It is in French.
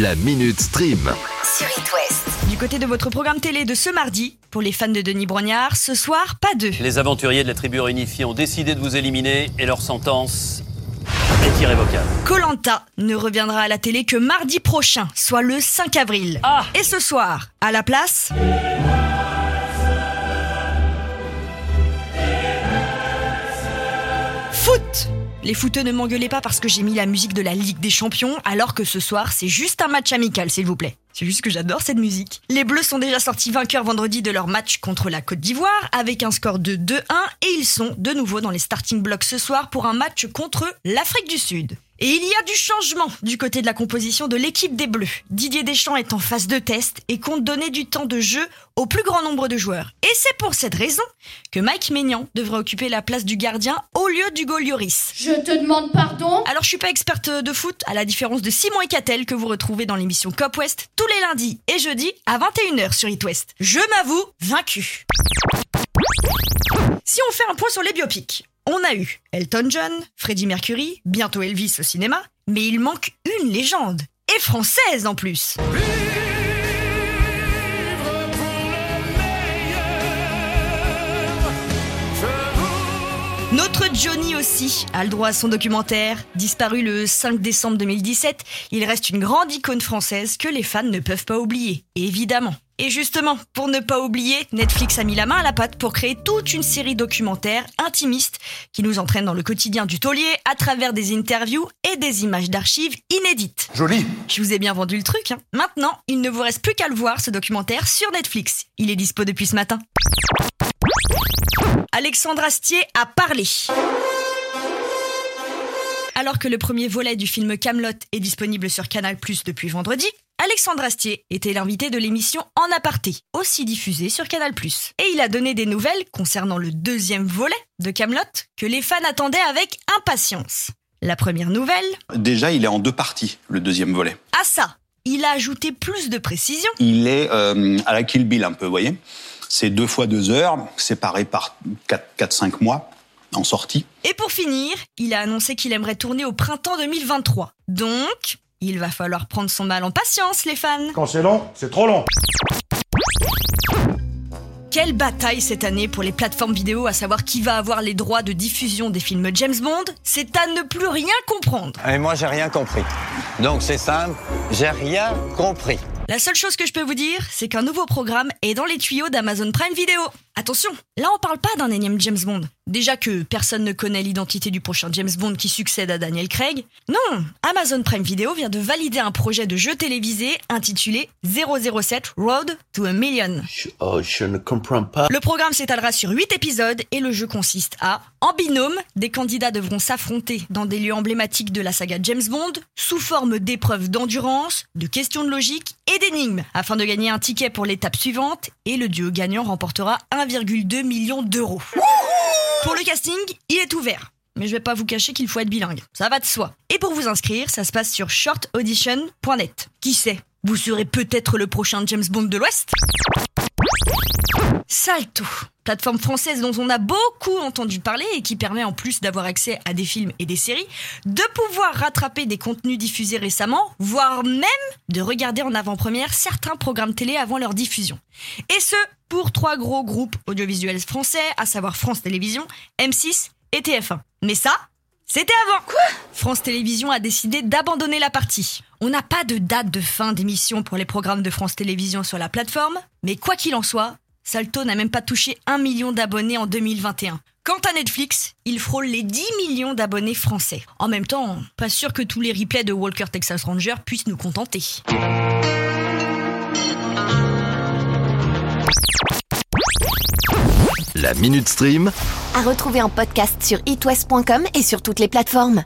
La Minute Stream. sur It West. Du côté de votre programme télé de ce mardi, pour les fans de Denis Brognard, ce soir, pas deux. Les aventuriers de la tribu réunifiée ont décidé de vous éliminer et leur sentence est irrévocable. Colanta ne reviendra à la télé que mardi prochain, soit le 5 avril. Ah Et ce soir, à la place? Foot Les footeux ne m'engueulez pas parce que j'ai mis la musique de la Ligue des Champions, alors que ce soir, c'est juste un match amical, s'il vous plaît. C'est juste que j'adore cette musique. Les Bleus sont déjà sortis vainqueurs vendredi de leur match contre la Côte d'Ivoire avec un score de 2-1 et ils sont de nouveau dans les starting blocks ce soir pour un match contre l'Afrique du Sud. Et il y a du changement du côté de la composition de l'équipe des Bleus. Didier Deschamps est en phase de test et compte donner du temps de jeu au plus grand nombre de joueurs. Et c'est pour cette raison que Mike Maignan devrait occuper la place du gardien au lieu d'Hugo Lloris. Je te demande pardon? Alors je suis pas experte de foot, à la différence de Simon et Catel que vous retrouvez dans l'émission Cop West tous les lundis et jeudis à 21h sur It West. Je m'avoue vaincu. Si on fait un point sur les biopics, on a eu Elton John, Freddie Mercury, bientôt Elvis au cinéma, mais il manque une légende. Et française en plus. Notre Johnny aussi a le droit à son documentaire. Disparu le 5 décembre 2017, il reste une grande icône française que les fans ne peuvent pas oublier, évidemment. Et justement, pour ne pas oublier, Netflix a mis la main à la pâte pour créer toute une série documentaire intimiste qui nous entraîne dans le quotidien du taulier à travers des interviews et des images d'archives inédites. Joli. Je vous ai bien vendu le truc. hein. Maintenant, il ne vous reste plus qu'à le voir, ce documentaire, sur Netflix. Il est dispo depuis ce matin. Alexandre Astier a parlé. Alors que le premier volet du film Camelot est disponible sur Canal+ depuis vendredi, Alexandre Astier était l'invité de l'émission En aparté, aussi diffusée sur Canal+. Et il a donné des nouvelles concernant le deuxième volet de Camelot que les fans attendaient avec impatience. La première nouvelle, Déjà, il est en deux parties, le deuxième volet. à ça, il a ajouté plus de précision Il est euh, à la Kill Bill un peu, vous voyez C'est deux fois deux heures, séparées par 4-5 mois en sortie. Et pour finir, il a annoncé qu'il aimerait tourner au printemps 2023. Donc, il va falloir prendre son mal en patience, les fans. Quand c'est long, c'est trop long. Quelle bataille cette année pour les plateformes vidéo à savoir qui va avoir les droits de diffusion des films James Bond C'est à ne plus rien comprendre. Et moi, j'ai rien compris. Donc, c'est simple, j'ai rien compris. La seule chose que je peux vous dire, c'est qu'un nouveau programme est dans les tuyaux d'Amazon Prime Video. Attention, là on parle pas d'un énième James Bond. Déjà que personne ne connaît l'identité du prochain James Bond qui succède à Daniel Craig. Non, Amazon Prime Video vient de valider un projet de jeu télévisé intitulé 007 Road to a Million. Oh, je ne comprends pas. Le programme s'étalera sur 8 épisodes et le jeu consiste à, en binôme, des candidats devront s'affronter dans des lieux emblématiques de la saga James Bond sous forme d'épreuves d'endurance, de questions de logique et d'énigmes afin de gagner un ticket pour l'étape suivante et le duo gagnant remportera 1,2 million d'euros. Pour le casting, il est ouvert. Mais je vais pas vous cacher qu'il faut être bilingue. Ça va de soi. Et pour vous inscrire, ça se passe sur shortaudition.net. Qui sait? Vous serez peut-être le prochain James Bond de l'Ouest? Salto, plateforme française dont on a beaucoup entendu parler et qui permet en plus d'avoir accès à des films et des séries, de pouvoir rattraper des contenus diffusés récemment, voire même de regarder en avant-première certains programmes télé avant leur diffusion. Et ce, pour trois gros groupes audiovisuels français, à savoir France Télévisions, M6 et TF1. Mais ça, c'était avant. Quoi? France Télévisions a décidé d'abandonner la partie. On n'a pas de date de fin d'émission pour les programmes de France Télévisions sur la plateforme, mais quoi qu'il en soit, Salto n'a même pas touché 1 million d'abonnés en 2021. Quant à Netflix, il frôle les 10 millions d'abonnés français. En même temps, pas sûr que tous les replays de Walker Texas Ranger puissent nous contenter. La Minute Stream. À retrouver en podcast sur itwest.com et sur toutes les plateformes.